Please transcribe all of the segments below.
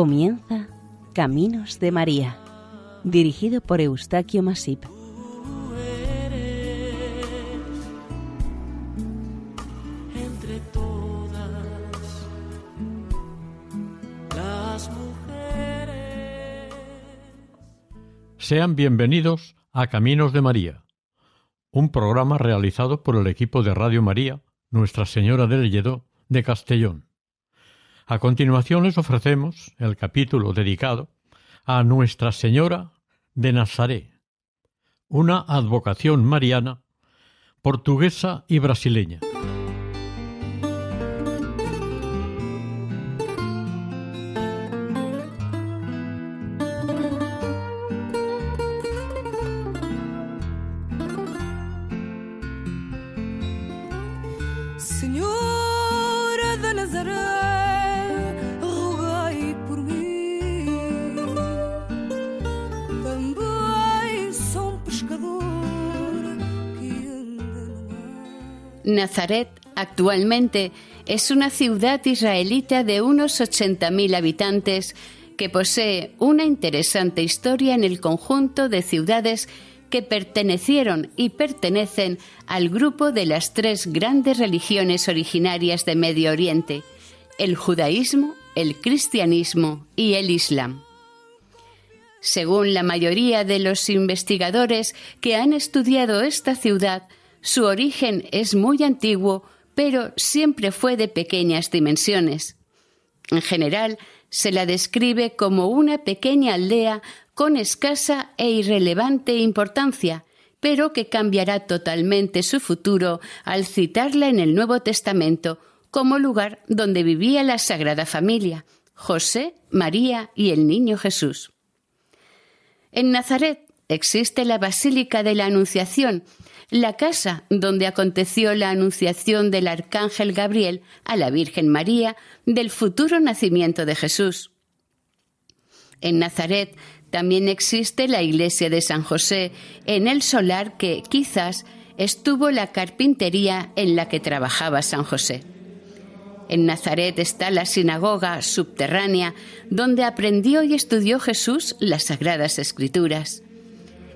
Comienza Caminos de María, dirigido por Eustaquio Masip. entre todas las mujeres. Sean bienvenidos a Caminos de María, un programa realizado por el equipo de Radio María, Nuestra Señora del Lledó de Castellón. A continuación les ofrecemos el capítulo dedicado a Nuestra Señora de Nazaret, una advocación mariana portuguesa y brasileña. Nazaret actualmente es una ciudad israelita de unos 80.000 habitantes que posee una interesante historia en el conjunto de ciudades que pertenecieron y pertenecen al grupo de las tres grandes religiones originarias de Medio Oriente, el judaísmo, el cristianismo y el islam. Según la mayoría de los investigadores que han estudiado esta ciudad, su origen es muy antiguo, pero siempre fue de pequeñas dimensiones. En general, se la describe como una pequeña aldea con escasa e irrelevante importancia, pero que cambiará totalmente su futuro al citarla en el Nuevo Testamento como lugar donde vivía la Sagrada Familia, José, María y el Niño Jesús. En Nazaret existe la Basílica de la Anunciación, la casa donde aconteció la anunciación del Arcángel Gabriel a la Virgen María del futuro nacimiento de Jesús. En Nazaret también existe la iglesia de San José, en el solar que quizás estuvo la carpintería en la que trabajaba San José. En Nazaret está la sinagoga subterránea donde aprendió y estudió Jesús las sagradas escrituras.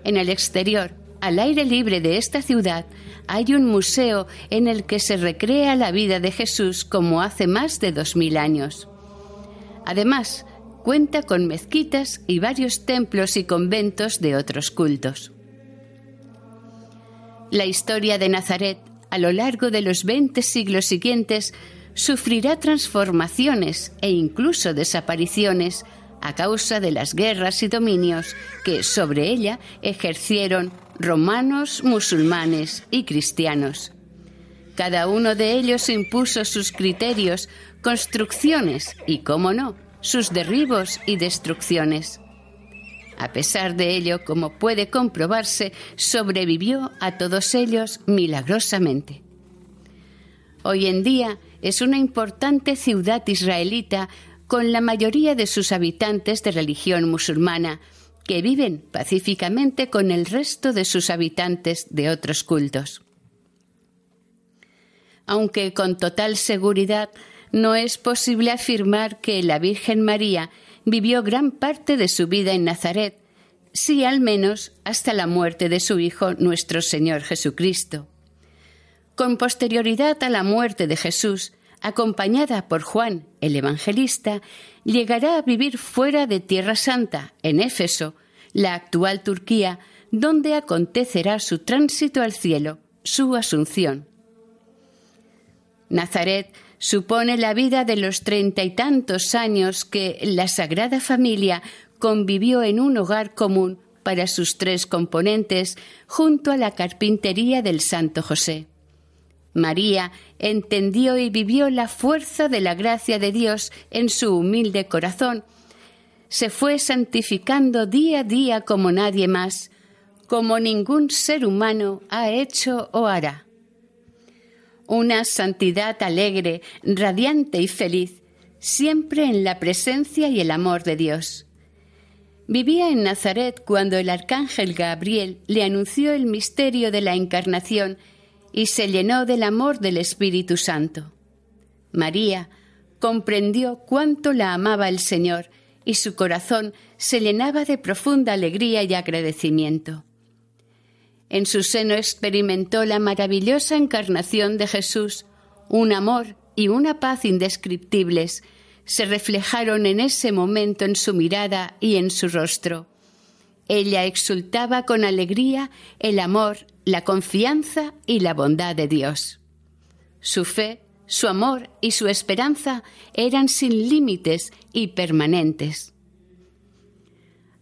En el exterior, al aire libre de esta ciudad, hay un museo en el que se recrea la vida de Jesús como hace más de dos mil años. Además, cuenta con mezquitas y varios templos y conventos de otros cultos. La historia de Nazaret a lo largo de los 20 siglos siguientes sufrirá transformaciones e incluso desapariciones a causa de las guerras y dominios que sobre ella ejercieron romanos, musulmanes y cristianos. Cada uno de ellos impuso sus criterios, construcciones y, cómo no, sus derribos y destrucciones. A pesar de ello, como puede comprobarse, sobrevivió a todos ellos milagrosamente. Hoy en día es una importante ciudad israelita con la mayoría de sus habitantes de religión musulmana, que viven pacíficamente con el resto de sus habitantes de otros cultos. Aunque con total seguridad no es posible afirmar que la Virgen María vivió gran parte de su vida en Nazaret, sí al menos hasta la muerte de su Hijo nuestro Señor Jesucristo. Con posterioridad a la muerte de Jesús, acompañada por Juan el Evangelista, llegará a vivir fuera de Tierra Santa, en Éfeso, la actual Turquía, donde acontecerá su tránsito al cielo, su asunción. Nazaret supone la vida de los treinta y tantos años que la Sagrada Familia convivió en un hogar común para sus tres componentes junto a la carpintería del Santo José. María entendió y vivió la fuerza de la gracia de Dios en su humilde corazón. Se fue santificando día a día como nadie más, como ningún ser humano ha hecho o hará. Una santidad alegre, radiante y feliz, siempre en la presencia y el amor de Dios. Vivía en Nazaret cuando el arcángel Gabriel le anunció el misterio de la encarnación y se llenó del amor del Espíritu Santo. María comprendió cuánto la amaba el Señor y su corazón se llenaba de profunda alegría y agradecimiento. En su seno experimentó la maravillosa encarnación de Jesús, un amor y una paz indescriptibles se reflejaron en ese momento en su mirada y en su rostro. Ella exultaba con alegría el amor, la confianza y la bondad de Dios. Su fe, su amor y su esperanza eran sin límites y permanentes.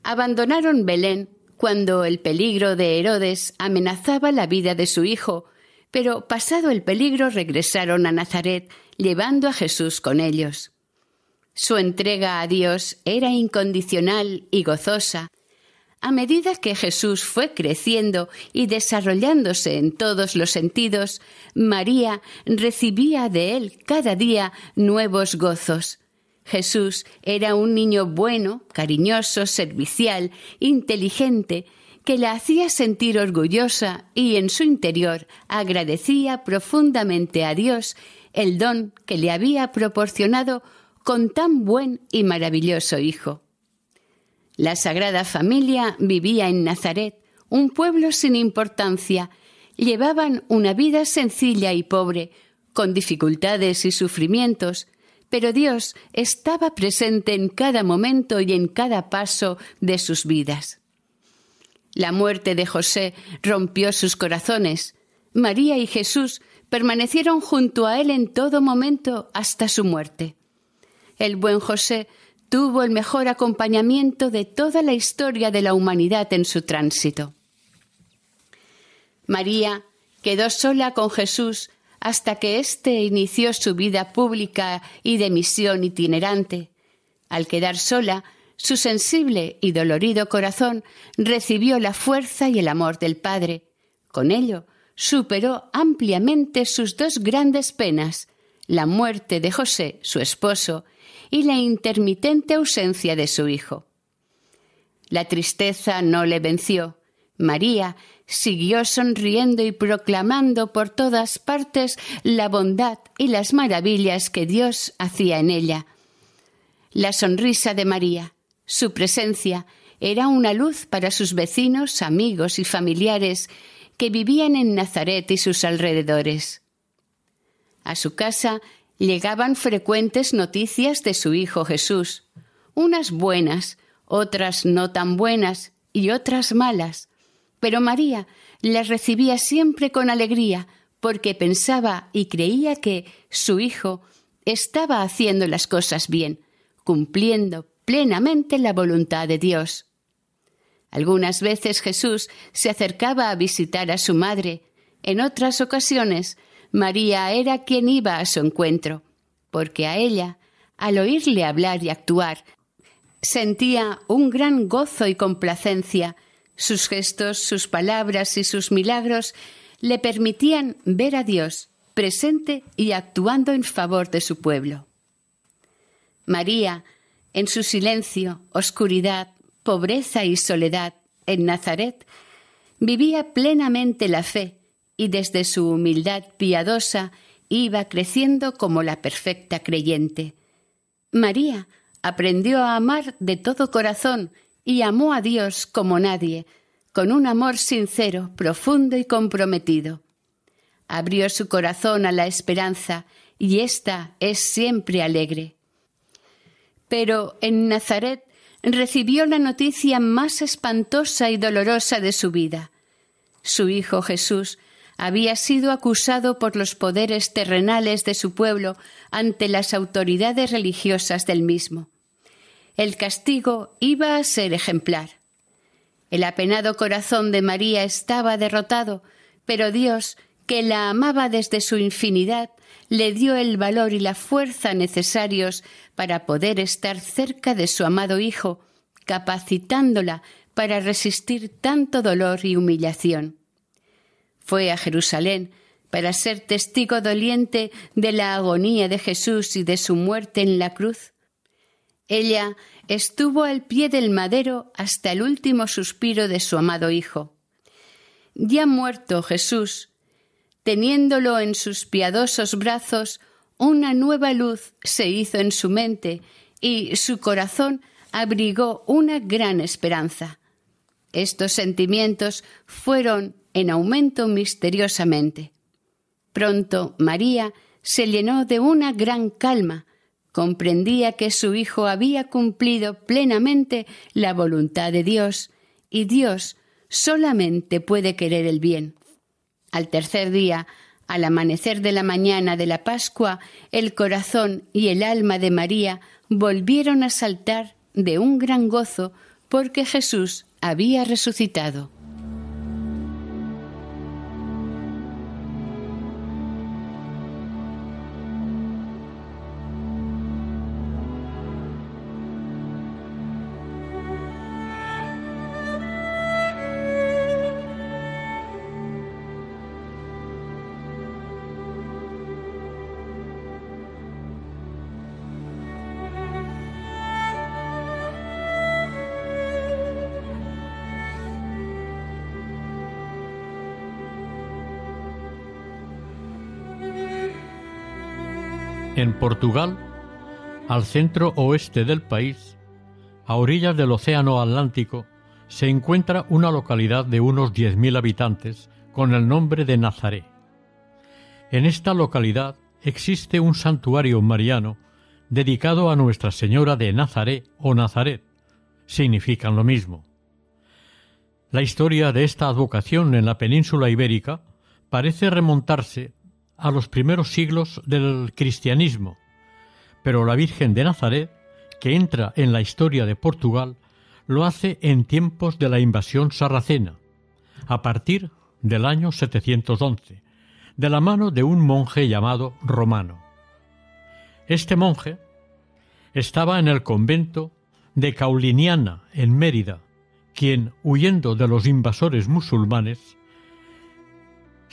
Abandonaron Belén cuando el peligro de Herodes amenazaba la vida de su hijo, pero pasado el peligro regresaron a Nazaret, llevando a Jesús con ellos. Su entrega a Dios era incondicional y gozosa. A medida que Jesús fue creciendo y desarrollándose en todos los sentidos, María recibía de él cada día nuevos gozos. Jesús era un niño bueno, cariñoso, servicial, inteligente, que la hacía sentir orgullosa y en su interior agradecía profundamente a Dios el don que le había proporcionado con tan buen y maravilloso hijo. La Sagrada Familia vivía en Nazaret, un pueblo sin importancia. Llevaban una vida sencilla y pobre, con dificultades y sufrimientos, pero Dios estaba presente en cada momento y en cada paso de sus vidas. La muerte de José rompió sus corazones. María y Jesús permanecieron junto a él en todo momento hasta su muerte el buen José tuvo el mejor acompañamiento de toda la historia de la humanidad en su tránsito. María quedó sola con Jesús hasta que éste inició su vida pública y de misión itinerante. Al quedar sola, su sensible y dolorido corazón recibió la fuerza y el amor del Padre. Con ello, superó ampliamente sus dos grandes penas, la muerte de José, su esposo, y la intermitente ausencia de su hijo. La tristeza no le venció. María siguió sonriendo y proclamando por todas partes la bondad y las maravillas que Dios hacía en ella. La sonrisa de María, su presencia, era una luz para sus vecinos, amigos y familiares que vivían en Nazaret y sus alrededores. A su casa llegaban frecuentes noticias de su Hijo Jesús, unas buenas, otras no tan buenas y otras malas, pero María las recibía siempre con alegría porque pensaba y creía que su Hijo estaba haciendo las cosas bien, cumpliendo plenamente la voluntad de Dios. Algunas veces Jesús se acercaba a visitar a su madre, en otras ocasiones María era quien iba a su encuentro, porque a ella, al oírle hablar y actuar, sentía un gran gozo y complacencia. Sus gestos, sus palabras y sus milagros le permitían ver a Dios presente y actuando en favor de su pueblo. María, en su silencio, oscuridad, pobreza y soledad en Nazaret, vivía plenamente la fe y desde su humildad piadosa iba creciendo como la perfecta creyente. María aprendió a amar de todo corazón y amó a Dios como nadie, con un amor sincero, profundo y comprometido. Abrió su corazón a la esperanza y ésta es siempre alegre. Pero en Nazaret recibió la noticia más espantosa y dolorosa de su vida. Su hijo Jesús había sido acusado por los poderes terrenales de su pueblo ante las autoridades religiosas del mismo. El castigo iba a ser ejemplar. El apenado corazón de María estaba derrotado, pero Dios, que la amaba desde su infinidad, le dio el valor y la fuerza necesarios para poder estar cerca de su amado Hijo, capacitándola para resistir tanto dolor y humillación. Fue a Jerusalén para ser testigo doliente de la agonía de Jesús y de su muerte en la cruz. Ella estuvo al pie del madero hasta el último suspiro de su amado Hijo. Ya muerto Jesús, teniéndolo en sus piadosos brazos, una nueva luz se hizo en su mente y su corazón abrigó una gran esperanza. Estos sentimientos fueron en aumento misteriosamente. Pronto María se llenó de una gran calma, comprendía que su hijo había cumplido plenamente la voluntad de Dios, y Dios solamente puede querer el bien. Al tercer día, al amanecer de la mañana de la Pascua, el corazón y el alma de María volvieron a saltar de un gran gozo porque Jesús había resucitado. En Portugal, al centro oeste del país, a orillas del Océano Atlántico, se encuentra una localidad de unos 10.000 habitantes con el nombre de Nazaré. En esta localidad existe un santuario mariano dedicado a Nuestra Señora de Nazaré o Nazaret. Significan lo mismo. La historia de esta advocación en la península ibérica parece remontarse a los primeros siglos del cristianismo, pero la Virgen de Nazaret, que entra en la historia de Portugal, lo hace en tiempos de la invasión sarracena, a partir del año 711, de la mano de un monje llamado Romano. Este monje estaba en el convento de Cauliniana, en Mérida, quien, huyendo de los invasores musulmanes,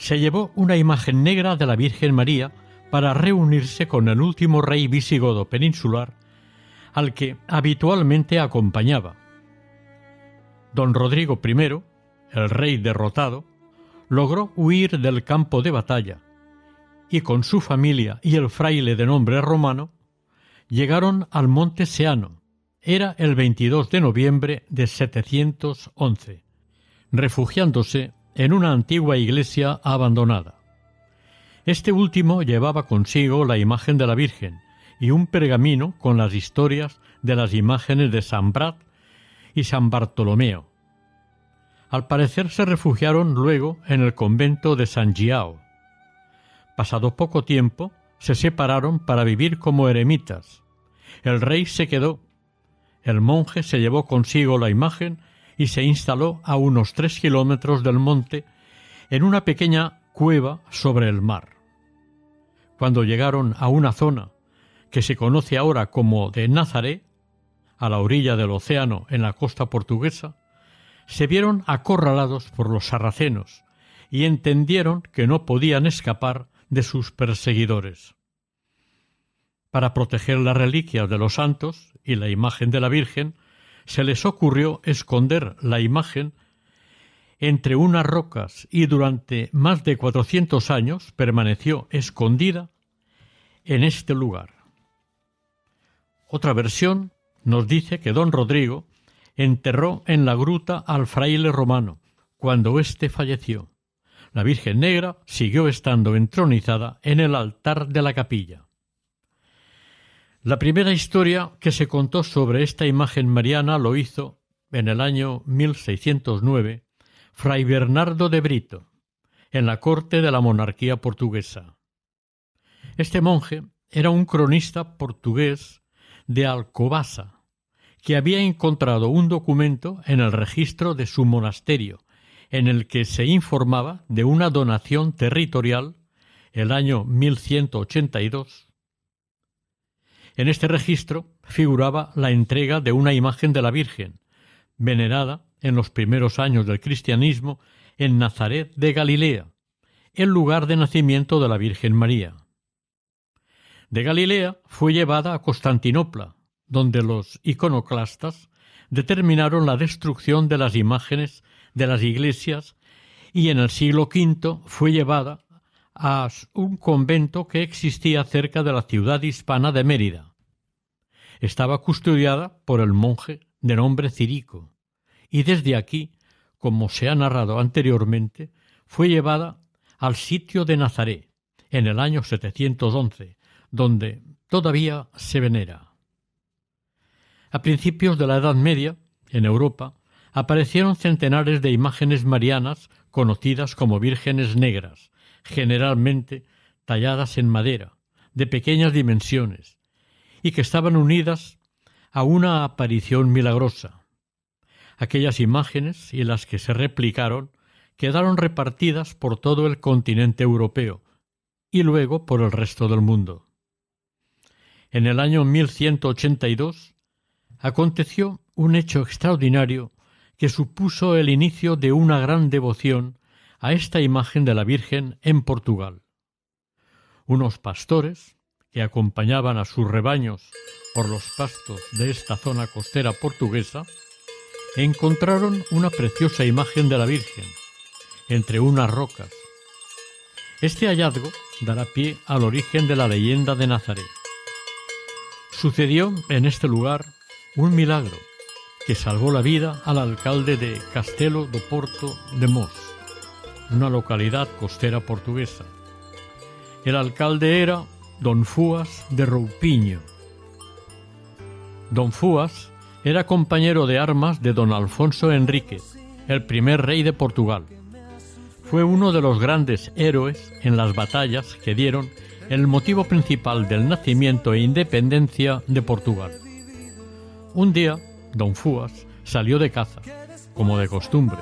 se llevó una imagen negra de la Virgen María para reunirse con el último rey visigodo peninsular al que habitualmente acompañaba. Don Rodrigo I, el rey derrotado, logró huir del campo de batalla y con su familia y el fraile de nombre romano llegaron al monte Seano. Era el 22 de noviembre de 711, refugiándose en una antigua iglesia abandonada. Este último llevaba consigo la imagen de la Virgen y un pergamino con las historias de las imágenes de San Brad y San Bartolomeo. Al parecer se refugiaron luego en el convento de San Giao. Pasado poco tiempo, se separaron para vivir como eremitas. El rey se quedó. El monje se llevó consigo la imagen y se instaló a unos tres kilómetros del monte en una pequeña cueva sobre el mar. Cuando llegaron a una zona que se conoce ahora como de Nazaré, a la orilla del océano en la costa portuguesa, se vieron acorralados por los sarracenos y entendieron que no podían escapar de sus perseguidores. Para proteger las reliquias de los santos y la imagen de la Virgen, se les ocurrió esconder la imagen entre unas rocas y durante más de cuatrocientos años permaneció escondida en este lugar. Otra versión nos dice que don Rodrigo enterró en la gruta al fraile romano cuando éste falleció. La Virgen Negra siguió estando entronizada en el altar de la capilla. La primera historia que se contó sobre esta imagen mariana lo hizo, en el año 1609, Fray Bernardo de Brito, en la corte de la monarquía portuguesa. Este monje era un cronista portugués de Alcobasa, que había encontrado un documento en el registro de su monasterio, en el que se informaba de una donación territorial el año 1182 en este registro figuraba la entrega de una imagen de la Virgen, venerada en los primeros años del cristianismo en Nazaret de Galilea, el lugar de nacimiento de la Virgen María. De Galilea fue llevada a Constantinopla, donde los iconoclastas determinaron la destrucción de las imágenes de las iglesias y en el siglo V fue llevada a un convento que existía cerca de la ciudad hispana de Mérida. Estaba custodiada por el monje de nombre Cirico, y desde aquí, como se ha narrado anteriormente, fue llevada al sitio de Nazaret, en el año 711, donde todavía se venera. A principios de la Edad Media, en Europa, aparecieron centenares de imágenes marianas conocidas como vírgenes negras, generalmente talladas en madera, de pequeñas dimensiones, y que estaban unidas a una aparición milagrosa. Aquellas imágenes y las que se replicaron quedaron repartidas por todo el continente europeo y luego por el resto del mundo. En el año 1182 aconteció un hecho extraordinario que supuso el inicio de una gran devoción a esta imagen de la Virgen en Portugal. Unos pastores, que acompañaban a sus rebaños por los pastos de esta zona costera portuguesa, encontraron una preciosa imagen de la Virgen entre unas rocas. Este hallazgo dará pie al origen de la leyenda de Nazaret. Sucedió en este lugar un milagro que salvó la vida al alcalde de Castelo do Porto de Mos, una localidad costera portuguesa. El alcalde era don Fuas de Roupiño. Don Fuas era compañero de armas de don Alfonso Enrique, el primer rey de Portugal. Fue uno de los grandes héroes en las batallas que dieron el motivo principal del nacimiento e independencia de Portugal. Un día, don Fuas salió de caza, como de costumbre,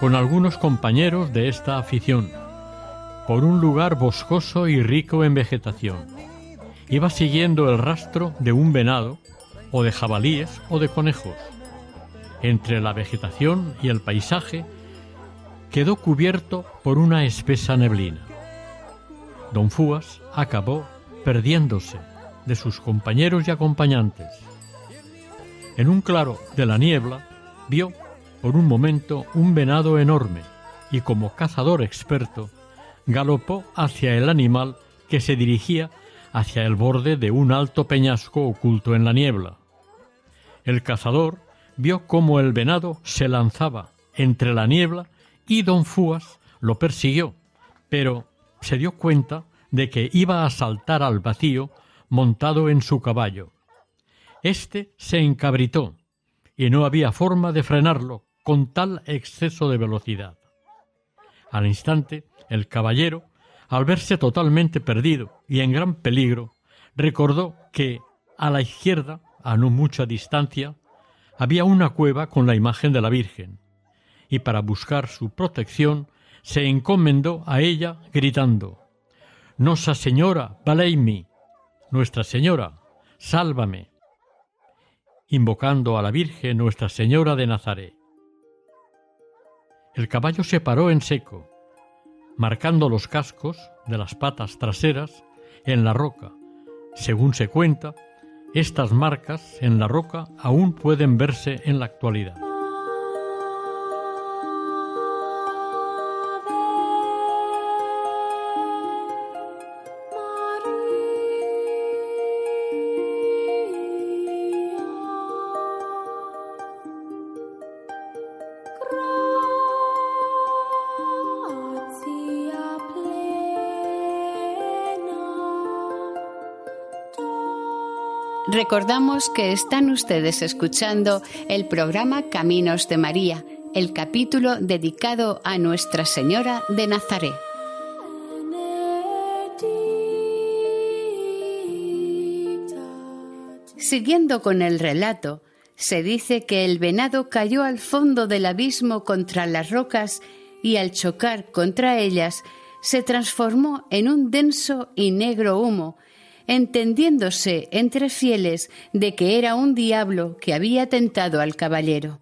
con algunos compañeros de esta afición, por un lugar boscoso y rico en vegetación. Iba siguiendo el rastro de un venado, o de jabalíes o de conejos. Entre la vegetación y el paisaje quedó cubierto por una espesa neblina. Don Fuas acabó perdiéndose de sus compañeros y acompañantes. En un claro de la niebla vio por un momento un venado enorme y como cazador experto galopó hacia el animal que se dirigía hacia el borde de un alto peñasco oculto en la niebla. El cazador vio cómo el venado se lanzaba entre la niebla y don Fuas lo persiguió, pero se dio cuenta de que iba a saltar al vacío montado en su caballo. Este se encabritó y no había forma de frenarlo con tal exceso de velocidad. Al instante, el caballero, al verse totalmente perdido y en gran peligro, recordó que a la izquierda, a no mucha distancia, había una cueva con la imagen de la Virgen, y para buscar su protección se encomendó a ella gritando Nosa Señora, valeimi, Nuestra Señora, sálvame, invocando a la Virgen Nuestra Señora de Nazaret. El caballo se paró en seco, marcando los cascos de las patas traseras en la roca. Según se cuenta, estas marcas en la roca aún pueden verse en la actualidad. Recordamos que están ustedes escuchando el programa Caminos de María, el capítulo dedicado a Nuestra Señora de Nazaret. Siguiendo con el relato, se dice que el venado cayó al fondo del abismo contra las rocas y al chocar contra ellas se transformó en un denso y negro humo entendiéndose entre fieles de que era un diablo que había tentado al caballero.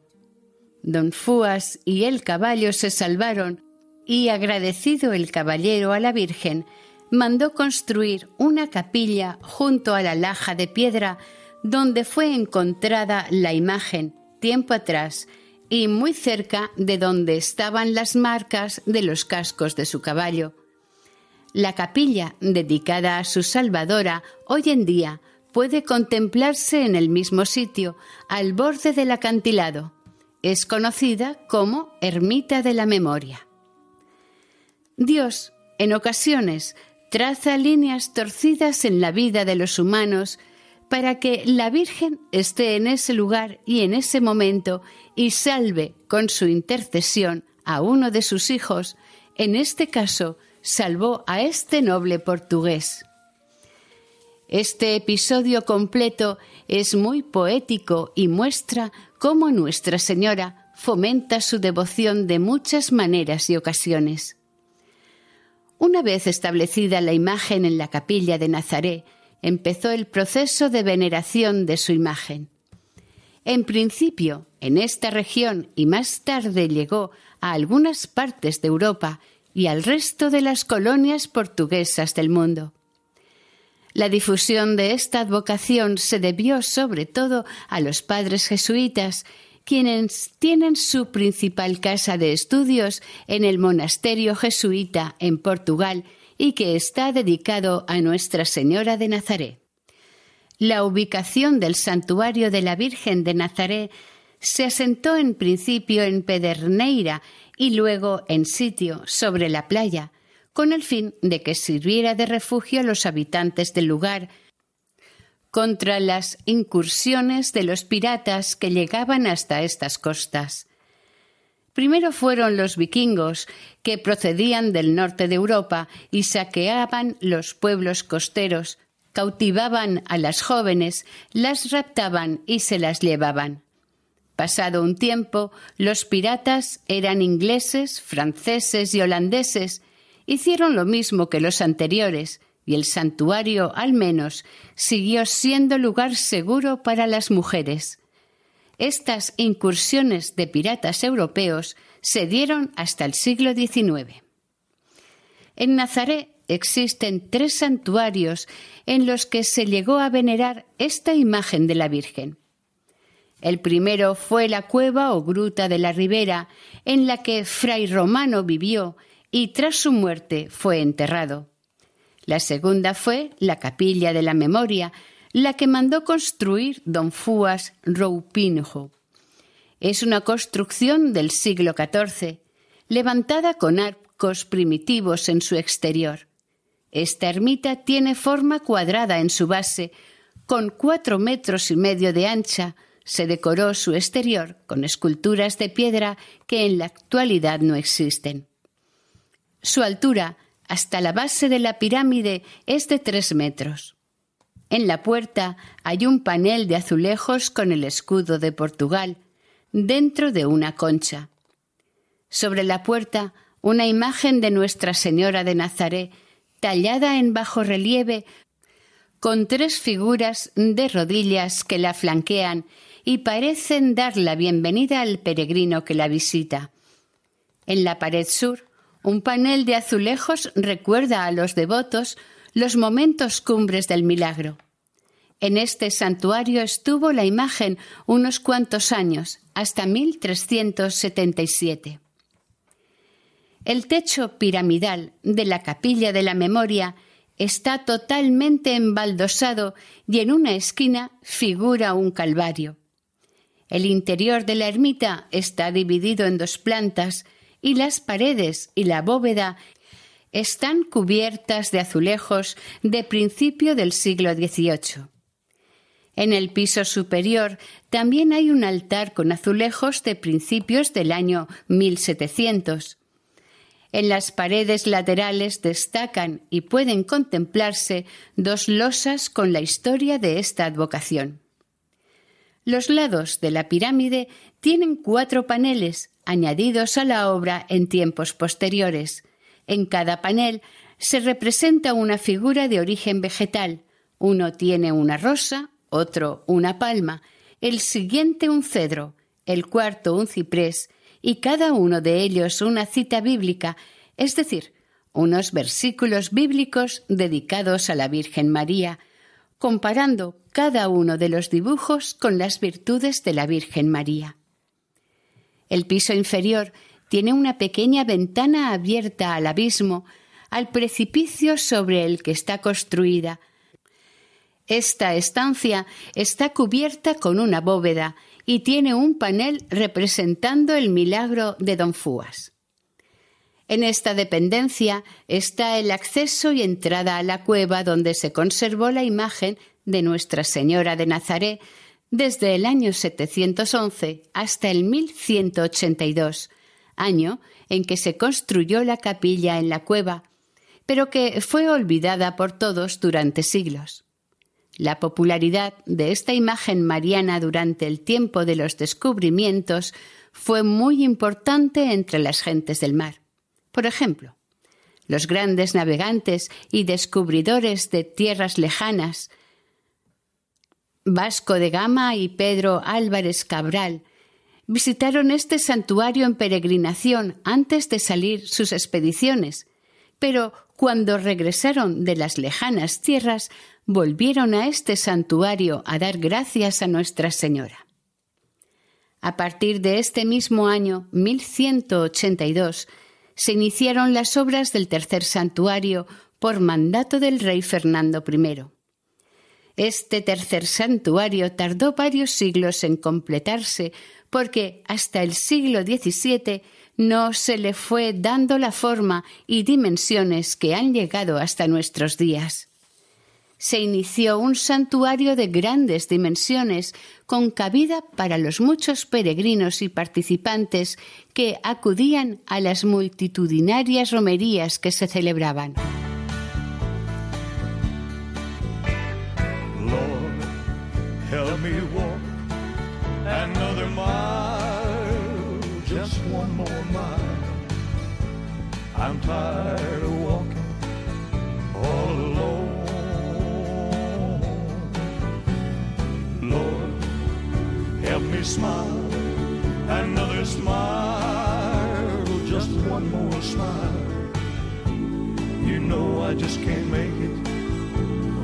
Don Fuas y el caballo se salvaron y, agradecido el caballero a la Virgen, mandó construir una capilla junto a la laja de piedra donde fue encontrada la imagen tiempo atrás y muy cerca de donde estaban las marcas de los cascos de su caballo. La capilla dedicada a su Salvadora hoy en día puede contemplarse en el mismo sitio, al borde del acantilado. Es conocida como Ermita de la Memoria. Dios, en ocasiones, traza líneas torcidas en la vida de los humanos para que la Virgen esté en ese lugar y en ese momento y salve con su intercesión a uno de sus hijos, en este caso salvó a este noble portugués. Este episodio completo es muy poético y muestra cómo Nuestra Señora fomenta su devoción de muchas maneras y ocasiones. Una vez establecida la imagen en la capilla de Nazaret, empezó el proceso de veneración de su imagen. En principio, en esta región y más tarde llegó a algunas partes de Europa y al resto de las colonias portuguesas del mundo. La difusión de esta advocación se debió sobre todo a los padres jesuitas, quienes tienen su principal casa de estudios en el monasterio jesuita en Portugal y que está dedicado a Nuestra Señora de Nazaret. La ubicación del santuario de la Virgen de Nazaret se asentó en principio en Pederneira y luego en sitio sobre la playa, con el fin de que sirviera de refugio a los habitantes del lugar contra las incursiones de los piratas que llegaban hasta estas costas. Primero fueron los vikingos, que procedían del norte de Europa y saqueaban los pueblos costeros, cautivaban a las jóvenes, las raptaban y se las llevaban. Pasado un tiempo, los piratas eran ingleses, franceses y holandeses, hicieron lo mismo que los anteriores, y el santuario, al menos, siguió siendo lugar seguro para las mujeres. Estas incursiones de piratas europeos se dieron hasta el siglo XIX. En Nazaret existen tres santuarios en los que se llegó a venerar esta imagen de la Virgen. El primero fue la cueva o gruta de la Ribera, en la que Fray Romano vivió y tras su muerte fue enterrado. La segunda fue la capilla de la memoria, la que mandó construir don Fuas Roupinjo. Es una construcción del siglo XIV, levantada con arcos primitivos en su exterior. Esta ermita tiene forma cuadrada en su base, con cuatro metros y medio de ancha. Se decoró su exterior con esculturas de piedra que en la actualidad no existen. Su altura hasta la base de la pirámide es de tres metros. En la puerta hay un panel de azulejos con el escudo de Portugal, dentro de una concha. Sobre la puerta una imagen de Nuestra Señora de Nazaret, tallada en bajo relieve, con tres figuras de rodillas que la flanquean y parecen dar la bienvenida al peregrino que la visita. En la pared sur, un panel de azulejos recuerda a los devotos los momentos cumbres del milagro. En este santuario estuvo la imagen unos cuantos años, hasta 1377. El techo piramidal de la capilla de la memoria está totalmente embaldosado y en una esquina figura un calvario. El interior de la ermita está dividido en dos plantas y las paredes y la bóveda están cubiertas de azulejos de principio del siglo XVIII. En el piso superior también hay un altar con azulejos de principios del año 1700. En las paredes laterales destacan y pueden contemplarse dos losas con la historia de esta advocación. Los lados de la pirámide tienen cuatro paneles añadidos a la obra en tiempos posteriores. En cada panel se representa una figura de origen vegetal. Uno tiene una rosa, otro una palma, el siguiente un cedro, el cuarto un ciprés, y cada uno de ellos una cita bíblica, es decir, unos versículos bíblicos dedicados a la Virgen María, comparando cada uno de los dibujos con las virtudes de la Virgen María. El piso inferior tiene una pequeña ventana abierta al abismo, al precipicio sobre el que está construida. Esta estancia está cubierta con una bóveda y tiene un panel representando el milagro de Don Fúas. En esta dependencia está el acceso y entrada a la cueva donde se conservó la imagen de Nuestra Señora de Nazaret desde el año 711 hasta el 1182, año en que se construyó la capilla en la cueva, pero que fue olvidada por todos durante siglos. La popularidad de esta imagen mariana durante el tiempo de los descubrimientos fue muy importante entre las gentes del mar. Por ejemplo, los grandes navegantes y descubridores de tierras lejanas, Vasco de Gama y Pedro Álvarez Cabral, visitaron este santuario en peregrinación antes de salir sus expediciones, pero cuando regresaron de las lejanas tierras volvieron a este santuario a dar gracias a Nuestra Señora. A partir de este mismo año 1182 se iniciaron las obras del tercer santuario por mandato del rey Fernando I. Este tercer santuario tardó varios siglos en completarse porque hasta el siglo XVII no se le fue dando la forma y dimensiones que han llegado hasta nuestros días. Se inició un santuario de grandes dimensiones con cabida para los muchos peregrinos y participantes que acudían a las multitudinarias romerías que se celebraban. Smile, another smile, just one more smile. You know I just can't make it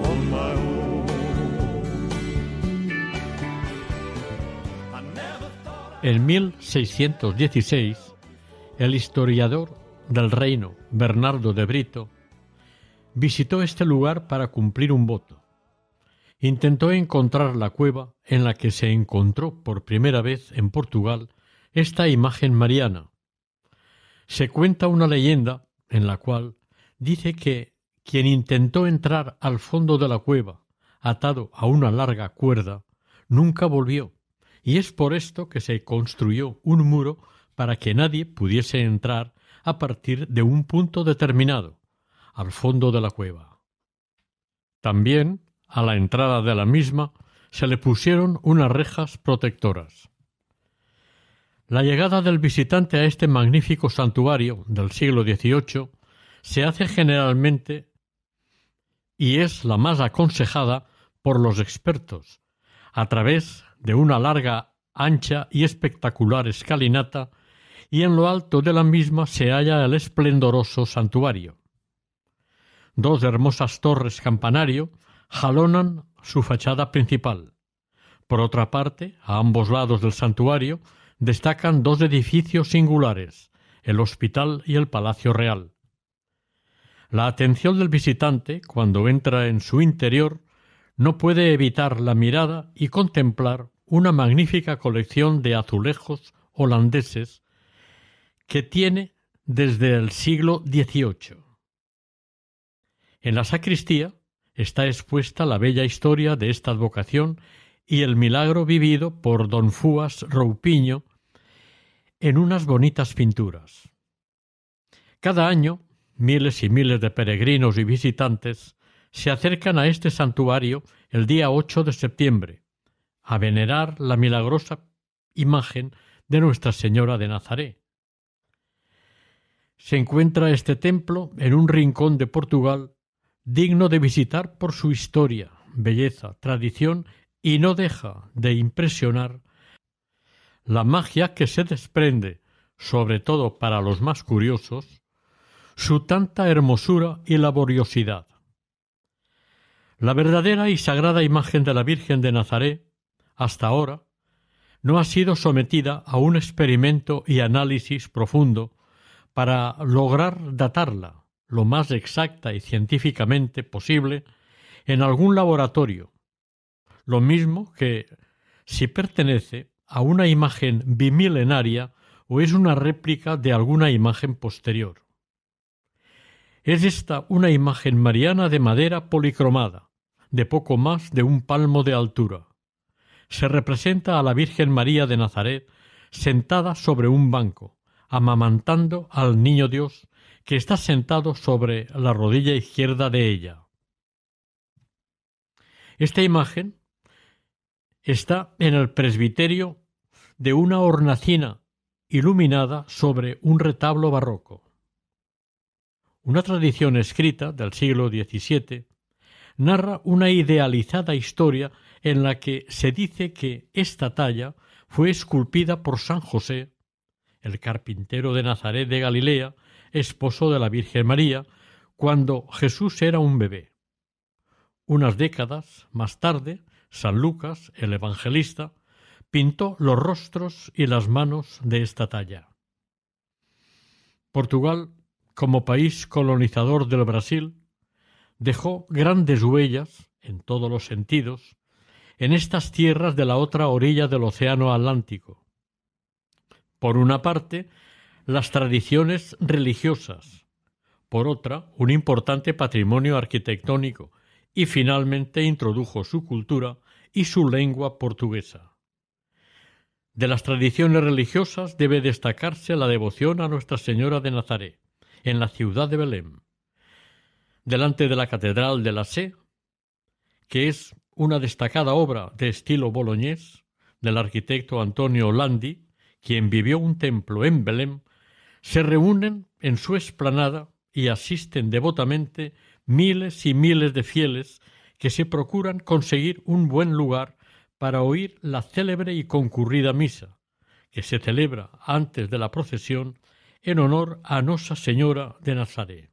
on my own. En 1616, el historiador del reino, Bernardo de Brito, visitó este lugar para cumplir un voto. Intentó encontrar la cueva en la que se encontró por primera vez en Portugal esta imagen mariana. Se cuenta una leyenda en la cual dice que quien intentó entrar al fondo de la cueva atado a una larga cuerda nunca volvió, y es por esto que se construyó un muro para que nadie pudiese entrar a partir de un punto determinado, al fondo de la cueva. También, a la entrada de la misma, se le pusieron unas rejas protectoras. La llegada del visitante a este magnífico santuario del siglo XVIII se hace generalmente y es la más aconsejada por los expertos, a través de una larga, ancha y espectacular escalinata y en lo alto de la misma se halla el esplendoroso santuario. Dos hermosas torres campanario jalonan su fachada principal. Por otra parte, a ambos lados del santuario destacan dos edificios singulares, el hospital y el palacio real. La atención del visitante, cuando entra en su interior, no puede evitar la mirada y contemplar una magnífica colección de azulejos holandeses que tiene desde el siglo XVIII. En la sacristía está expuesta la bella historia de esta advocación y el milagro vivido por don Fúas Roupiño en unas bonitas pinturas. Cada año, miles y miles de peregrinos y visitantes se acercan a este santuario el día 8 de septiembre, a venerar la milagrosa imagen de Nuestra Señora de Nazaret, se encuentra este templo en un rincón de Portugal digno de visitar por su historia, belleza, tradición y no deja de impresionar la magia que se desprende, sobre todo para los más curiosos, su tanta hermosura y laboriosidad. La verdadera y sagrada imagen de la Virgen de Nazaret, hasta ahora, no ha sido sometida a un experimento y análisis profundo para lograr datarla, lo más exacta y científicamente posible en algún laboratorio, lo mismo que si pertenece a una imagen bimilenaria o es una réplica de alguna imagen posterior. Es esta una imagen mariana de madera policromada, de poco más de un palmo de altura. Se representa a la Virgen María de Nazaret sentada sobre un banco, amamantando al Niño Dios que está sentado sobre la rodilla izquierda de ella. Esta imagen está en el presbiterio de una hornacina iluminada sobre un retablo barroco. Una tradición escrita del siglo XVII narra una idealizada historia en la que se dice que esta talla fue esculpida por San José, el carpintero de Nazaret de Galilea, esposo de la Virgen María, cuando Jesús era un bebé. Unas décadas más tarde, San Lucas, el evangelista, pintó los rostros y las manos de esta talla. Portugal, como país colonizador del Brasil, dejó grandes huellas, en todos los sentidos, en estas tierras de la otra orilla del Océano Atlántico. Por una parte, las tradiciones religiosas, por otra, un importante patrimonio arquitectónico, y finalmente introdujo su cultura y su lengua portuguesa. De las tradiciones religiosas debe destacarse la devoción a Nuestra Señora de Nazaret, en la ciudad de Belém, delante de la Catedral de la Sé, que es una destacada obra de estilo boloñés del arquitecto Antonio Landi, quien vivió un templo en Belém, se reúnen en su explanada y asisten devotamente miles y miles de fieles que se procuran conseguir un buen lugar para oír la célebre y concurrida misa, que se celebra antes de la procesión en honor a Nosa Señora de Nazaret.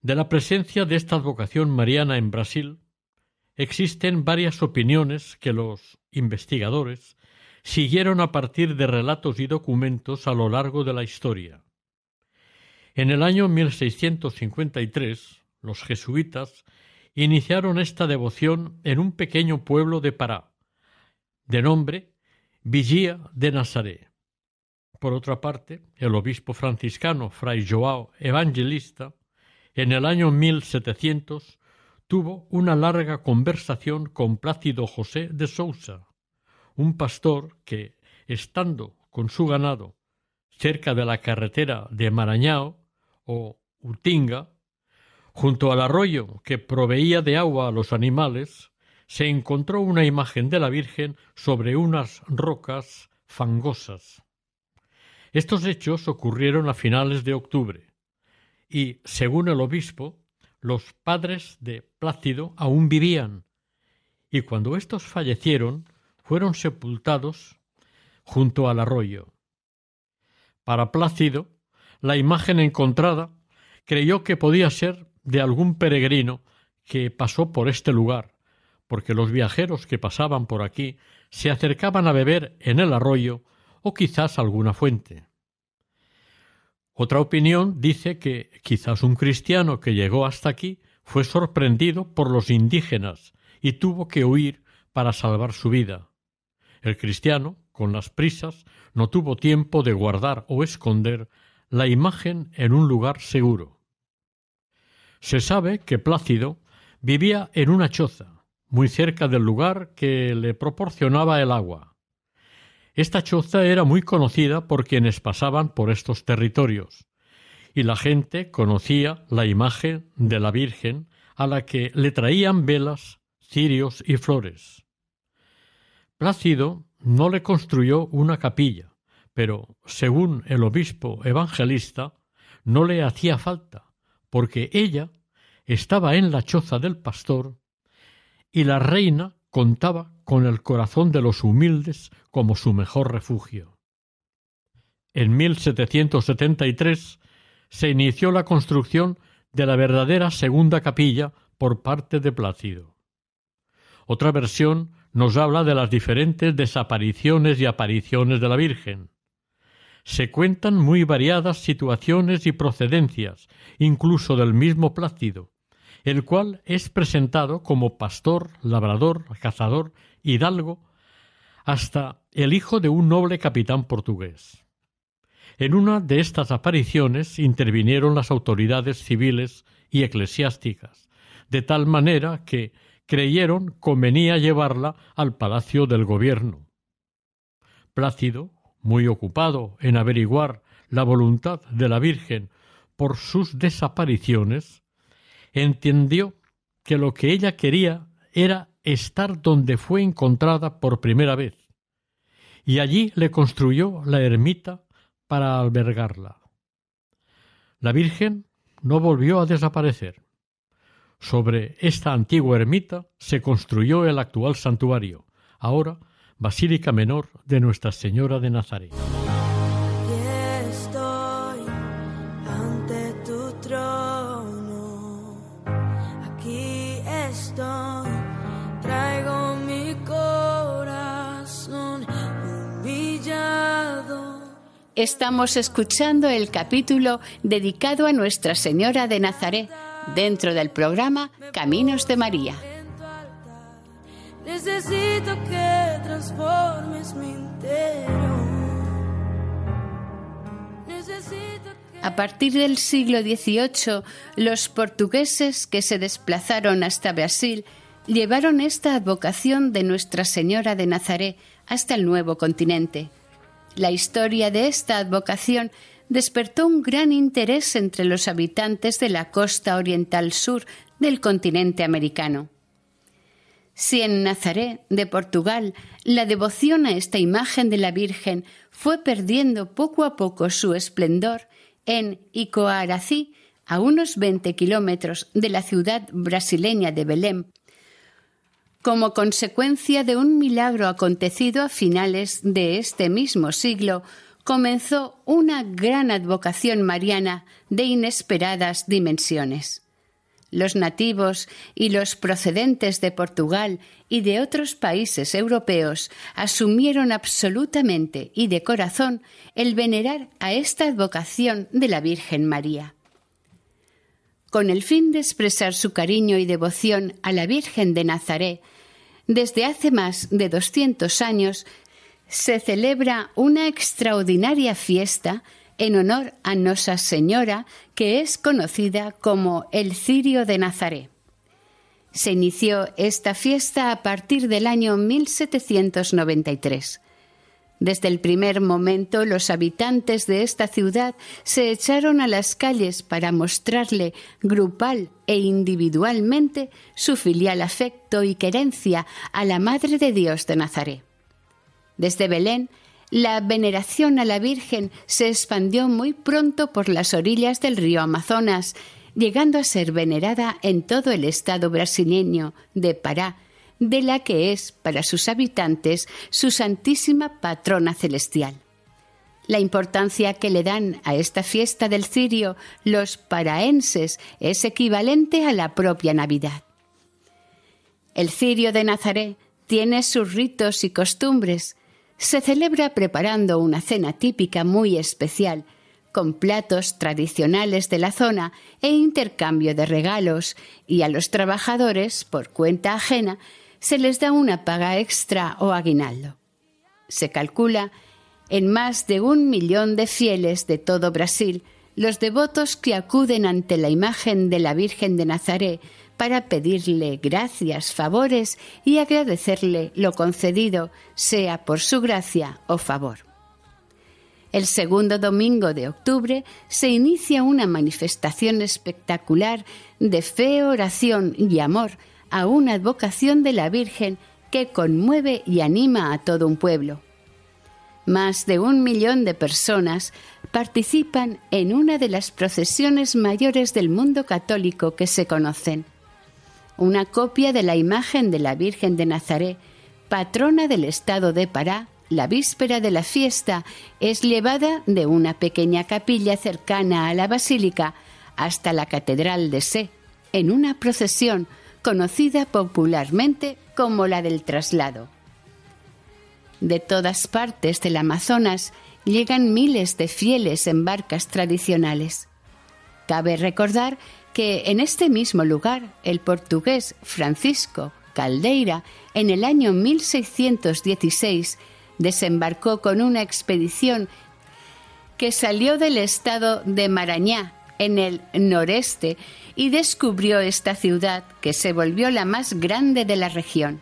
De la presencia de esta advocación mariana en Brasil existen varias opiniones que los investigadores siguieron a partir de relatos y documentos a lo largo de la historia. En el año 1653, los jesuitas iniciaron esta devoción en un pequeño pueblo de Pará, de nombre Villía de Nazaret. Por otra parte, el obispo franciscano Fray Joao Evangelista, en el año 1700, tuvo una larga conversación con Plácido José de Sousa, un pastor que, estando con su ganado cerca de la carretera de Marañao o Utinga, Junto al arroyo que proveía de agua a los animales, se encontró una imagen de la Virgen sobre unas rocas fangosas. Estos hechos ocurrieron a finales de octubre, y, según el obispo, los padres de Plácido aún vivían, y cuando éstos fallecieron, fueron sepultados junto al arroyo. Para Plácido, la imagen encontrada creyó que podía ser de algún peregrino que pasó por este lugar, porque los viajeros que pasaban por aquí se acercaban a beber en el arroyo o quizás alguna fuente. Otra opinión dice que quizás un cristiano que llegó hasta aquí fue sorprendido por los indígenas y tuvo que huir para salvar su vida. El cristiano, con las prisas, no tuvo tiempo de guardar o esconder la imagen en un lugar seguro. Se sabe que Plácido vivía en una choza, muy cerca del lugar que le proporcionaba el agua. Esta choza era muy conocida por quienes pasaban por estos territorios, y la gente conocía la imagen de la Virgen a la que le traían velas, cirios y flores. Plácido no le construyó una capilla, pero, según el obispo evangelista, no le hacía falta, porque ella estaba en la choza del pastor y la reina contaba con el corazón de los humildes como su mejor refugio. En 1773 se inició la construcción de la verdadera segunda capilla por parte de Plácido. Otra versión nos habla de las diferentes desapariciones y apariciones de la Virgen. se cuentan muy variadas situaciones y procedencias, incluso del mismo Plácido, el cual es presentado como pastor, labrador, cazador, hidalgo, hasta el hijo de un noble capitán portugués. En una de estas apariciones intervinieron las autoridades civiles y eclesiásticas, de tal manera que creyeron convenía llevarla al palacio del gobierno. Plácido, muy ocupado en averiguar la voluntad de la Virgen por sus desapariciones, entendió que lo que ella quería era estar donde fue encontrada por primera vez, y allí le construyó la ermita para albergarla. La Virgen no volvió a desaparecer. Sobre esta antigua ermita se construyó el actual santuario, ahora Basílica Menor de Nuestra Señora de Nazaret. estoy ante tu trono. Aquí estoy, traigo mi corazón humillado. Estamos escuchando el capítulo dedicado a Nuestra Señora de Nazaret dentro del programa Caminos de María. Necesito que transformes mi interior. A partir del siglo XVIII, los portugueses que se desplazaron hasta Brasil llevaron esta advocación de Nuestra Señora de Nazaret hasta el nuevo continente. La historia de esta advocación despertó un gran interés entre los habitantes de la costa oriental sur del continente americano. Si en Nazaret, de Portugal, la devoción a esta imagen de la Virgen fue perdiendo poco a poco su esplendor, en Icoarací, a unos 20 kilómetros de la ciudad brasileña de Belém, como consecuencia de un milagro acontecido a finales de este mismo siglo, comenzó una gran advocación mariana de inesperadas dimensiones. Los nativos y los procedentes de Portugal y de otros países europeos asumieron absolutamente y de corazón el venerar a esta advocación de la Virgen María. Con el fin de expresar su cariño y devoción a la Virgen de Nazaret, desde hace más de 200 años se celebra una extraordinaria fiesta en honor a Nuestra Señora que es conocida como el Cirio de Nazaret. Se inició esta fiesta a partir del año 1793. Desde el primer momento los habitantes de esta ciudad se echaron a las calles para mostrarle grupal e individualmente su filial afecto y querencia a la Madre de Dios de Nazaret. Desde Belén, la veneración a la Virgen se expandió muy pronto por las orillas del río Amazonas, llegando a ser venerada en todo el estado brasileño de Pará, de la que es para sus habitantes su santísima patrona celestial. La importancia que le dan a esta fiesta del cirio los paraenses es equivalente a la propia Navidad. El cirio de Nazaret tiene sus ritos y costumbres. Se celebra preparando una cena típica muy especial, con platos tradicionales de la zona e intercambio de regalos, y a los trabajadores, por cuenta ajena, se les da una paga extra o aguinaldo. Se calcula en más de un millón de fieles de todo Brasil los devotos que acuden ante la imagen de la Virgen de Nazaret para pedirle gracias, favores y agradecerle lo concedido, sea por su gracia o favor. El segundo domingo de octubre se inicia una manifestación espectacular de fe, oración y amor a una advocación de la Virgen que conmueve y anima a todo un pueblo. Más de un millón de personas participan en una de las procesiones mayores del mundo católico que se conocen. Una copia de la imagen de la Virgen de Nazaret, patrona del estado de Pará, la víspera de la fiesta, es llevada de una pequeña capilla cercana a la basílica hasta la Catedral de Sé, en una procesión conocida popularmente como la del traslado. De todas partes del Amazonas llegan miles de fieles en barcas tradicionales. Cabe recordar que en este mismo lugar el portugués Francisco Caldeira, en el año 1616, desembarcó con una expedición que salió del estado de Marañá, en el noreste, y descubrió esta ciudad que se volvió la más grande de la región.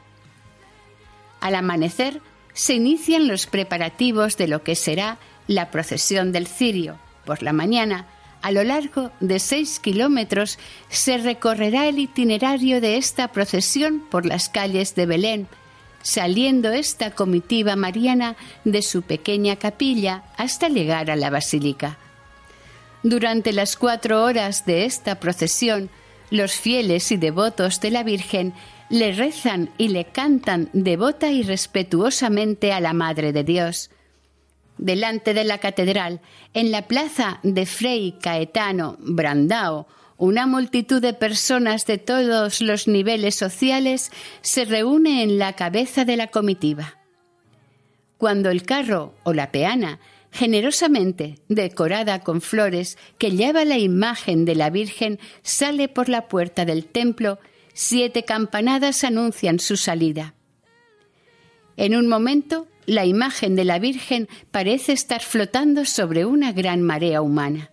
Al amanecer se inician los preparativos de lo que será la procesión del cirio. Por la mañana, a lo largo de seis kilómetros, se recorrerá el itinerario de esta procesión por las calles de Belén, saliendo esta comitiva mariana de su pequeña capilla hasta llegar a la basílica. Durante las cuatro horas de esta procesión, los fieles y devotos de la Virgen le rezan y le cantan devota y respetuosamente a la Madre de Dios. Delante de la catedral, en la plaza de Frei Caetano Brandao, una multitud de personas de todos los niveles sociales se reúne en la cabeza de la comitiva. Cuando el carro o la peana, generosamente decorada con flores, que lleva la imagen de la Virgen, sale por la puerta del templo, siete campanadas anuncian su salida. En un momento, la imagen de la Virgen parece estar flotando sobre una gran marea humana.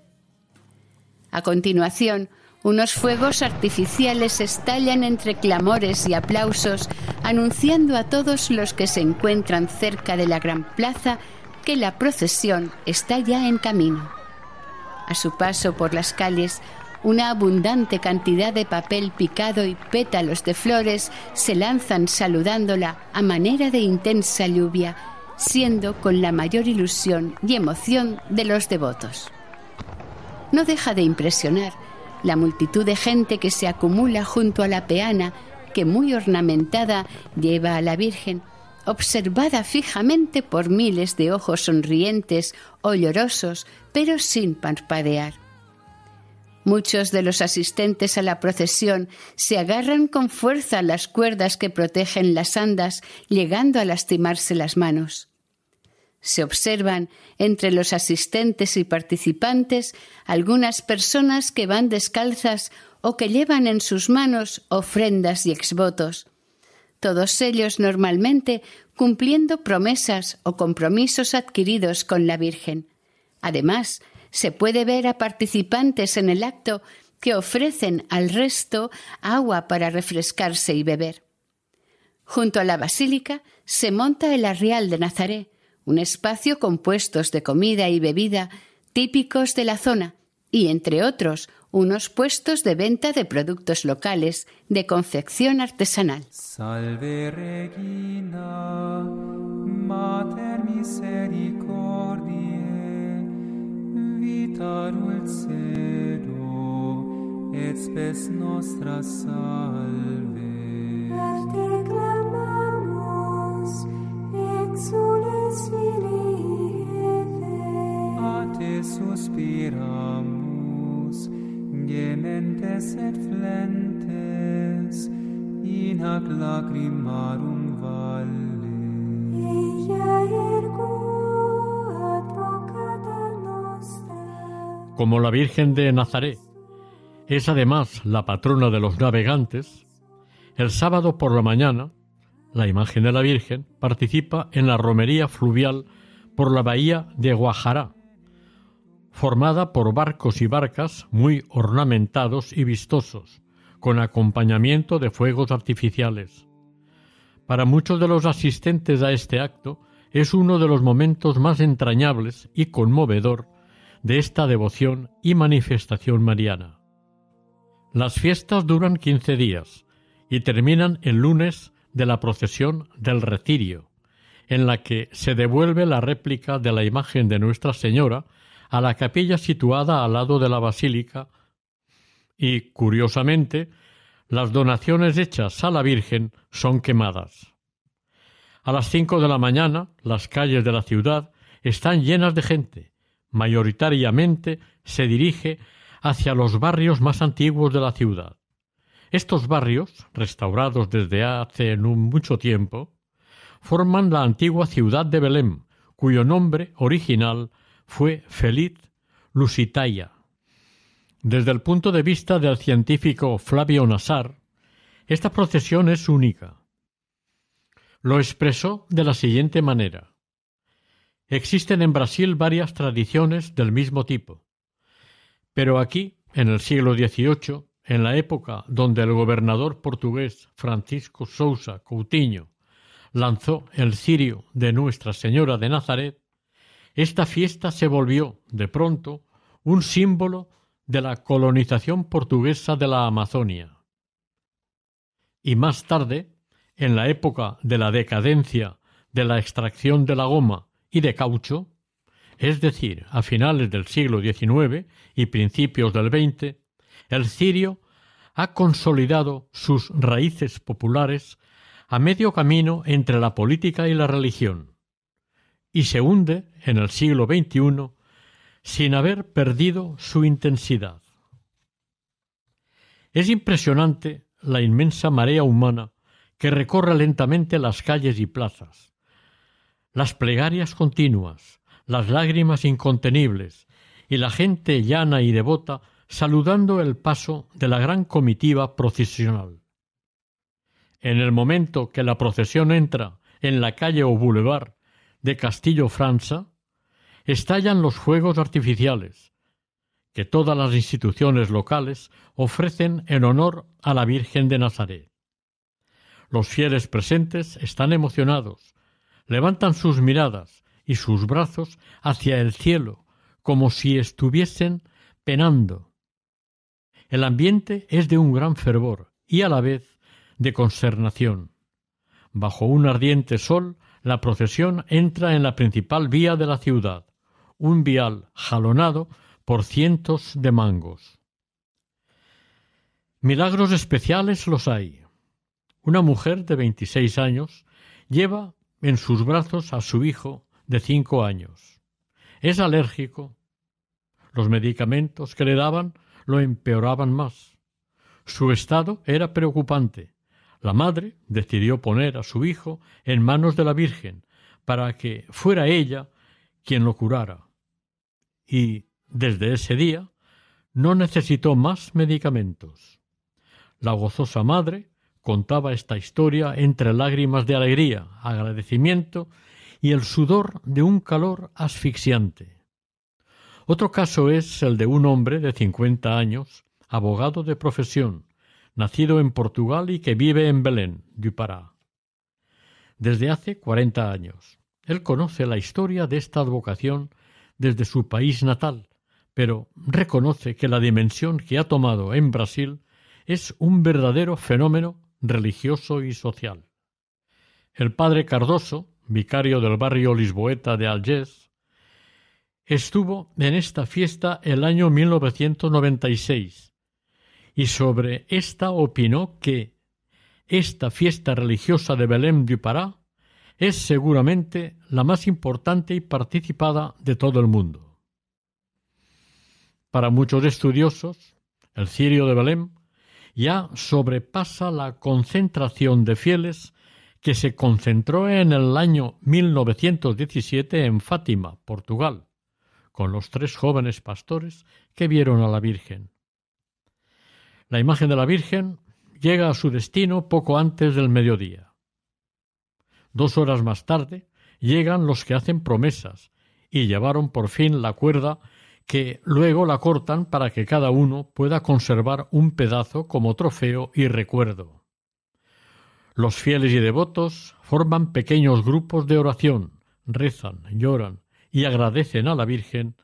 A continuación, unos fuegos artificiales estallan entre clamores y aplausos, anunciando a todos los que se encuentran cerca de la gran plaza que la procesión está ya en camino. A su paso por las calles, una abundante cantidad de papel picado y pétalos de flores se lanzan saludándola a manera de intensa lluvia, siendo con la mayor ilusión y emoción de los devotos. No deja de impresionar la multitud de gente que se acumula junto a la peana que muy ornamentada lleva a la Virgen, observada fijamente por miles de ojos sonrientes o llorosos, pero sin parpadear. Muchos de los asistentes a la procesión se agarran con fuerza a las cuerdas que protegen las andas, llegando a lastimarse las manos. Se observan entre los asistentes y participantes algunas personas que van descalzas o que llevan en sus manos ofrendas y exvotos. Todos ellos normalmente cumpliendo promesas o compromisos adquiridos con la Virgen. Además, se puede ver a participantes en el acto que ofrecen al resto agua para refrescarse y beber. Junto a la basílica se monta el arrial de Nazaret, un espacio con puestos de comida y bebida típicos de la zona y, entre otros, unos puestos de venta de productos locales de confección artesanal. Salve Regina, Mater vita dulcedo, et spes nostra salve. Per te clamamus, exules filii A te suspiramus, gementes et flentes, in hac lacrimarum valle. Ella ergo Como la Virgen de Nazaret es además la patrona de los navegantes, el sábado por la mañana la imagen de la Virgen participa en la romería fluvial por la bahía de Guajará, formada por barcos y barcas muy ornamentados y vistosos, con acompañamiento de fuegos artificiales. Para muchos de los asistentes a este acto es uno de los momentos más entrañables y conmovedor de esta devoción y manifestación mariana. Las fiestas duran quince días y terminan el lunes de la procesión del Retirio, en la que se devuelve la réplica de la imagen de Nuestra Señora a la capilla situada al lado de la basílica y, curiosamente, las donaciones hechas a la Virgen son quemadas. A las cinco de la mañana las calles de la ciudad están llenas de gente, mayoritariamente se dirige hacia los barrios más antiguos de la ciudad. Estos barrios, restaurados desde hace mucho tiempo, forman la antigua ciudad de Belém, cuyo nombre original fue Feliz Lusitania. Desde el punto de vista del científico Flavio Nassar, esta procesión es única. Lo expresó de la siguiente manera. Existen en Brasil varias tradiciones del mismo tipo, pero aquí, en el siglo XVIII, en la época donde el gobernador portugués Francisco Sousa Coutinho lanzó el cirio de Nuestra Señora de Nazaret, esta fiesta se volvió, de pronto, un símbolo de la colonización portuguesa de la Amazonia. Y más tarde, en la época de la decadencia de la extracción de la goma y de caucho, es decir, a finales del siglo XIX y principios del XX, el cirio ha consolidado sus raíces populares a medio camino entre la política y la religión, y se hunde en el siglo XXI sin haber perdido su intensidad. Es impresionante la inmensa marea humana que recorre lentamente las calles y plazas. Las plegarias continuas, las lágrimas incontenibles y la gente llana y devota saludando el paso de la gran comitiva procesional. En el momento que la procesión entra en la calle o boulevard de Castillo Franza, estallan los fuegos artificiales que todas las instituciones locales ofrecen en honor a la Virgen de Nazaret. Los fieles presentes están emocionados, levantan sus miradas y sus brazos hacia el cielo, como si estuviesen penando. El ambiente es de un gran fervor y a la vez de consternación. Bajo un ardiente sol, la procesión entra en la principal vía de la ciudad, un vial jalonado por cientos de mangos. Milagros especiales los hay. Una mujer de veintiséis años lleva en sus brazos a su hijo de cinco años. Es alérgico. Los medicamentos que le daban lo empeoraban más. Su estado era preocupante. La madre decidió poner a su hijo en manos de la Virgen para que fuera ella quien lo curara. Y desde ese día no necesitó más medicamentos. La gozosa madre contaba esta historia entre lágrimas de alegría, agradecimiento y el sudor de un calor asfixiante. Otro caso es el de un hombre de cincuenta años, abogado de profesión, nacido en Portugal y que vive en Belén, du Pará. Desde hace cuarenta años. Él conoce la historia de esta advocación desde su país natal, pero reconoce que la dimensión que ha tomado en Brasil es un verdadero fenómeno religioso y social. El padre Cardoso, vicario del barrio lisboeta de Algés, estuvo en esta fiesta el año 1996 y sobre esta opinó que esta fiesta religiosa de Belém du Pará es seguramente la más importante y participada de todo el mundo. Para muchos estudiosos, el cirio de Belém ya sobrepasa la concentración de fieles que se concentró en el año 1917 en Fátima, Portugal, con los tres jóvenes pastores que vieron a la Virgen. La imagen de la Virgen llega a su destino poco antes del mediodía. Dos horas más tarde llegan los que hacen promesas y llevaron por fin la cuerda que luego la cortan para que cada uno pueda conservar un pedazo como trofeo y recuerdo. Los fieles y devotos forman pequeños grupos de oración, rezan, lloran y agradecen a la Virgen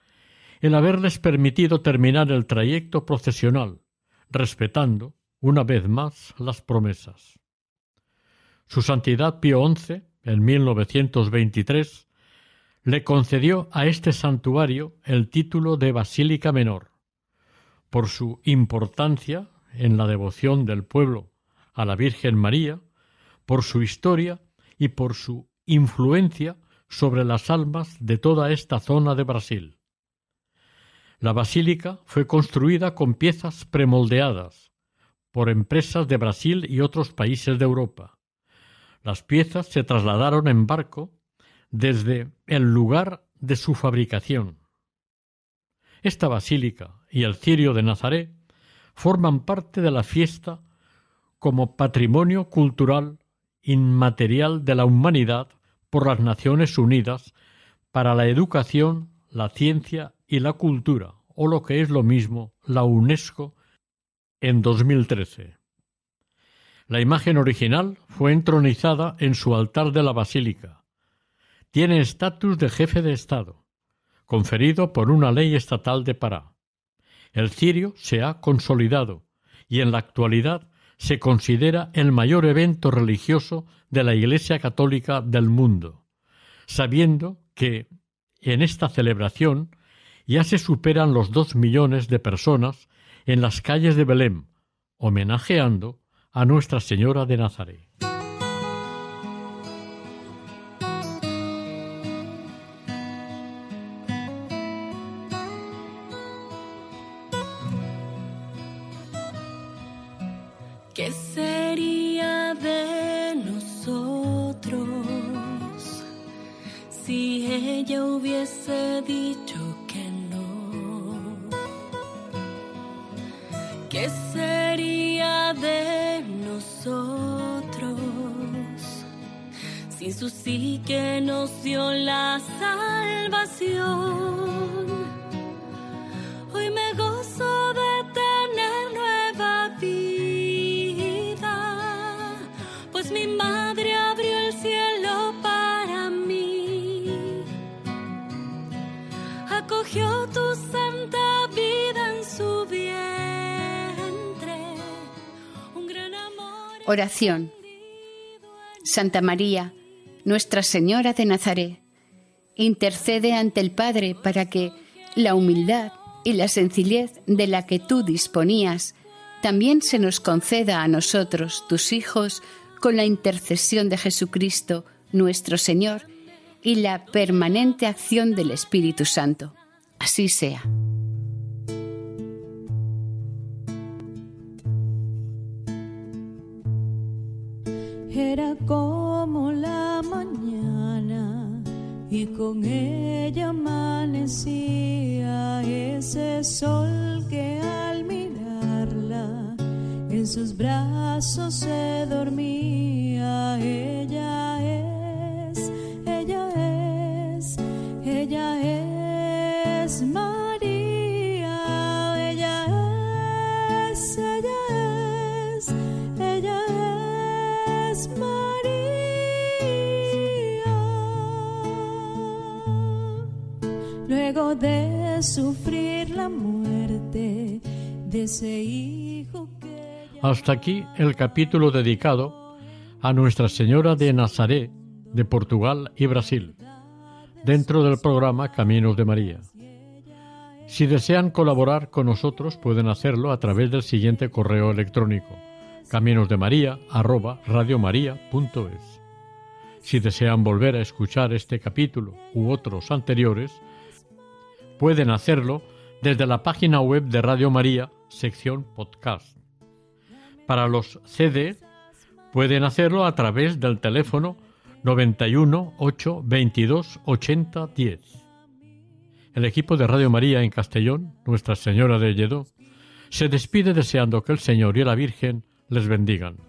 el haberles permitido terminar el trayecto procesional, respetando, una vez más, las promesas. Su Santidad Pío XI, en 1923, le concedió a este santuario el título de Basílica Menor, por su importancia en la devoción del pueblo a la Virgen María, por su historia y por su influencia sobre las almas de toda esta zona de Brasil. La basílica fue construida con piezas premoldeadas por empresas de Brasil y otros países de Europa. Las piezas se trasladaron en barco desde el lugar de su fabricación. Esta basílica y el cirio de Nazaret forman parte de la fiesta como patrimonio cultural inmaterial de la humanidad por las Naciones Unidas para la educación, la ciencia y la cultura, o lo que es lo mismo, la UNESCO, en 2013. La imagen original fue entronizada en su altar de la basílica. Tiene estatus de jefe de Estado, conferido por una ley estatal de Pará. El cirio se ha consolidado y en la actualidad se considera el mayor evento religioso de la Iglesia Católica del mundo, sabiendo que en esta celebración ya se superan los dos millones de personas en las calles de Belém, homenajeando a Nuestra Señora de Nazaret. Sin su sí que nos dio la salvación? Hoy me gozo de tener nueva vida, pues mi madre abrió el cielo para mí. Acogió tu santa vida en su vientre, un gran amor. Oración. Santa María, Nuestra Señora de Nazaret, intercede ante el Padre para que la humildad y la sencillez de la que tú disponías también se nos conceda a nosotros, tus hijos, con la intercesión de Jesucristo, nuestro Señor, y la permanente acción del Espíritu Santo. Así sea. Y con ella amanecía ese sol que al mirarla en sus brazos se dormía. Ella es, ella es, ella es María. De sufrir la muerte de ese hijo que Hasta aquí el capítulo dedicado a Nuestra Señora de Nazaret de Portugal y Brasil, dentro del programa Caminos de María. Si desean colaborar con nosotros pueden hacerlo a través del siguiente correo electrónico caminosdemaria@radiomaria.es. Si desean volver a escuchar este capítulo u otros anteriores, pueden hacerlo desde la página web de Radio María, sección podcast. Para los CD, pueden hacerlo a través del teléfono 91 8 22 80 10. El equipo de Radio María en Castellón, Nuestra Señora de Lledó, se despide deseando que el Señor y la Virgen les bendigan.